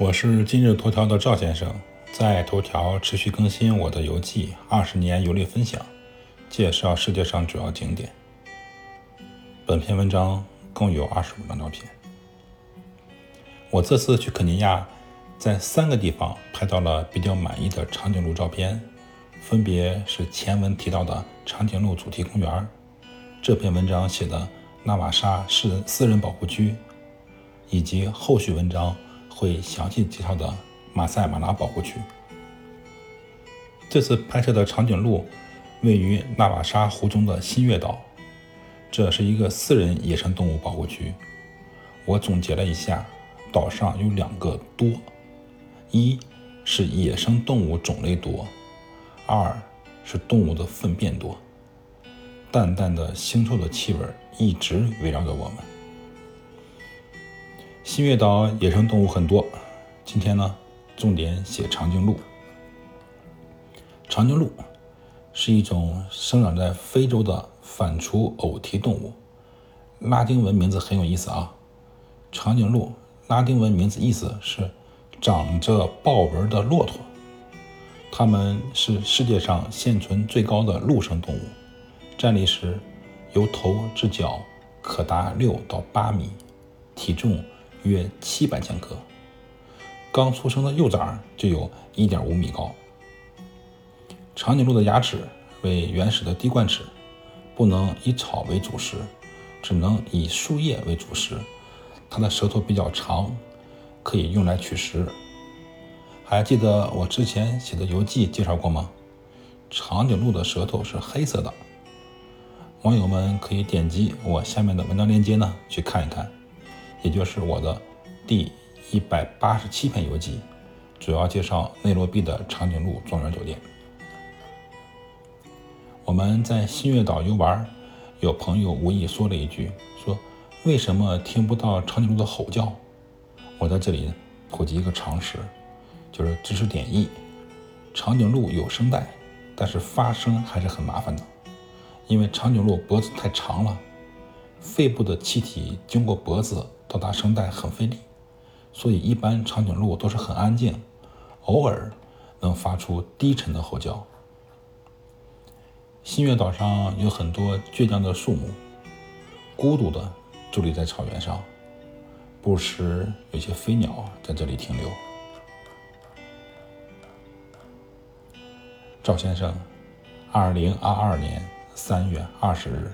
我是今日头条的赵先生，在头条持续更新我的游记，二十年游历分享，介绍世界上主要景点。本篇文章共有二十五张照片。我这次去肯尼亚，在三个地方拍到了比较满意的长颈鹿照片，分别是前文提到的长颈鹿主题公园，这篇文章写的纳瓦沙市私人保护区，以及后续文章。会详细介绍的马赛马拉保护区。这次拍摄的长颈鹿位于纳瓦沙湖中的新月岛，这是一个私人野生动物保护区。我总结了一下，岛上有两个多：一是野生动物种类多，二是动物的粪便多。淡淡的腥臭的气味一直围绕着我们。新月岛野生动物很多，今天呢，重点写长颈鹿。长颈鹿是一种生长在非洲的反刍偶蹄动物，拉丁文名字很有意思啊。长颈鹿拉丁文名字意思是长着豹纹的骆驼，它们是世界上现存最高的陆生动物，站立时由头至脚可达六到八米，体重。约七百千克，刚出生的幼崽就有一点五米高。长颈鹿的牙齿为原始的滴冠齿，不能以草为主食，只能以树叶为主食。它的舌头比较长，可以用来取食。还记得我之前写的游记介绍过吗？长颈鹿的舌头是黑色的。网友们可以点击我下面的文章链接呢，去看一看。也就是我的第一百八十七篇游记，主要介绍内罗毕的长颈鹿庄园酒店。我们在新月岛游玩，有朋友无意说了一句：“说为什么听不到长颈鹿的吼叫？”我在这里普及一个常识，就是知识点一：长颈鹿有声带，但是发声还是很麻烦的，因为长颈鹿脖子太长了，肺部的气体经过脖子。到达声带很费力，所以一般长颈鹿都是很安静，偶尔能发出低沉的吼叫。新月岛上有很多倔强的树木，孤独的伫立在草原上，不时有些飞鸟在这里停留。赵先生，二零二二年三月二十日。